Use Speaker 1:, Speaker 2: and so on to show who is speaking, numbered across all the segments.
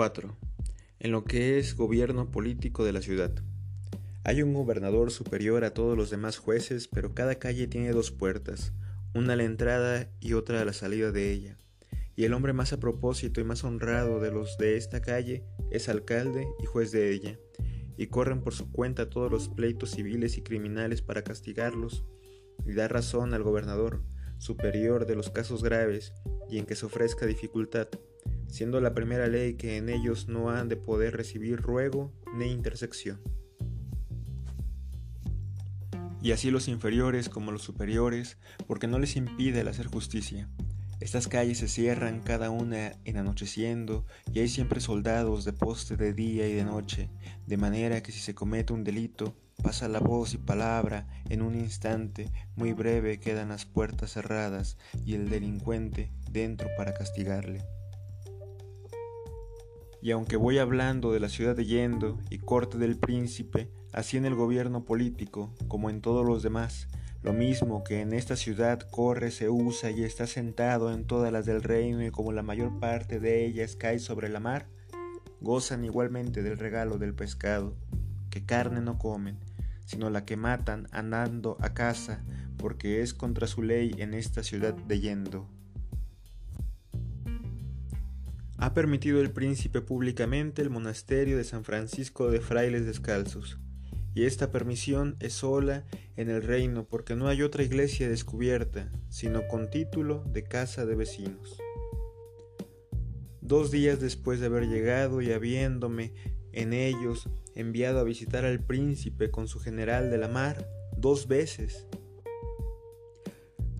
Speaker 1: 4. En lo que es gobierno político de la ciudad. Hay un gobernador superior a todos los demás jueces, pero cada calle tiene dos puertas, una a la entrada y otra a la salida de ella. Y el hombre más a propósito y más honrado de los de esta calle es alcalde y juez de ella, y corren por su cuenta todos los pleitos civiles y criminales para castigarlos, y dar razón al gobernador, superior de los casos graves y en que se ofrezca dificultad, siendo la primera ley que en ellos no han de poder recibir ruego ni intersección. Y así los inferiores como los superiores, porque no les impide el hacer justicia. Estas calles se cierran cada una en anocheciendo y hay siempre soldados de poste de día y de noche, de manera que si se comete un delito, pasa la voz y palabra en un instante muy breve quedan las puertas cerradas y el delincuente dentro para castigarle. Y aunque voy hablando de la ciudad de Yendo y corte del príncipe, así en el gobierno político, como en todos los demás, lo mismo que en esta ciudad corre, se usa y está sentado en todas las del reino y como la mayor parte de ellas cae sobre la mar, gozan igualmente del regalo del pescado, que carne no comen, sino la que matan andando a casa, porque es contra su ley en esta ciudad de Yendo. Ha permitido el príncipe públicamente el monasterio de San Francisco de Frailes Descalzos, y esta permisión es sola en el reino porque no hay otra iglesia descubierta, sino con título de casa de vecinos. Dos días después de haber llegado y habiéndome en ellos enviado a visitar al príncipe con su general de la mar, dos veces,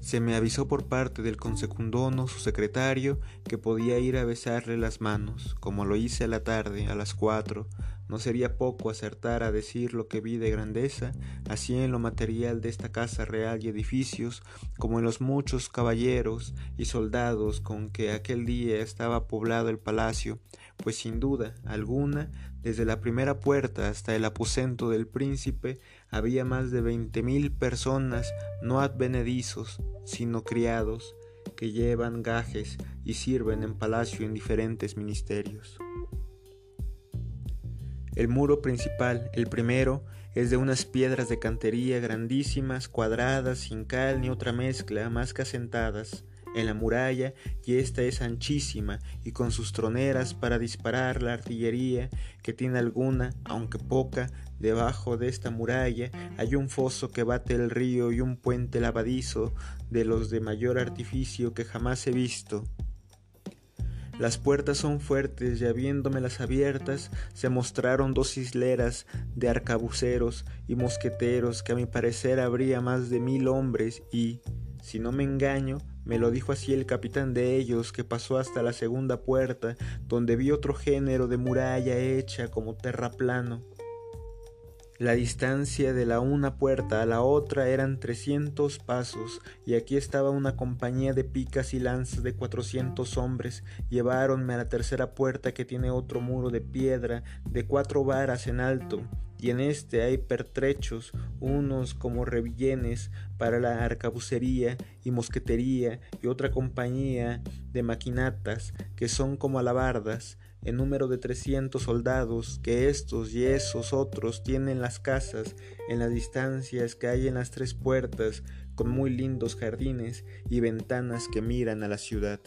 Speaker 1: se me avisó por parte del consecundono, su secretario, que podía ir a besarle las manos, como lo hice a la tarde, a las cuatro. No sería poco acertar a decir lo que vi de grandeza, así en lo material de esta casa real y edificios, como en los muchos caballeros y soldados con que aquel día estaba poblado el palacio, pues sin duda alguna, desde la primera puerta hasta el aposento del príncipe, había más de veinte mil personas no advenedizos, sino criados, que llevan gajes y sirven en palacio en diferentes ministerios. El muro principal, el primero, es de unas piedras de cantería grandísimas, cuadradas, sin cal ni otra mezcla, más que asentadas, en la muralla y esta es anchísima y con sus troneras para disparar la artillería que tiene alguna, aunque poca, debajo de esta muralla hay un foso que bate el río y un puente lavadizo de los de mayor artificio que jamás he visto. Las puertas son fuertes y habiéndomelas abiertas se mostraron dos isleras de arcabuceros y mosqueteros que a mi parecer habría más de mil hombres y, si no me engaño, me lo dijo así el capitán de ellos, que pasó hasta la segunda puerta, donde vi otro género de muralla hecha como terraplano. La distancia de la una puerta a la otra eran trescientos pasos, y aquí estaba una compañía de picas y lanzas de cuatrocientos hombres. Lleváronme a la tercera puerta que tiene otro muro de piedra de cuatro varas en alto, y en este hay pertrechos, unos como revillenes para la arcabucería y mosquetería, y otra compañía de maquinatas, que son como alabardas, en número de trescientos soldados, que estos y esos otros tienen las casas en las distancias que hay en las tres puertas, con muy lindos jardines y ventanas que miran a la ciudad.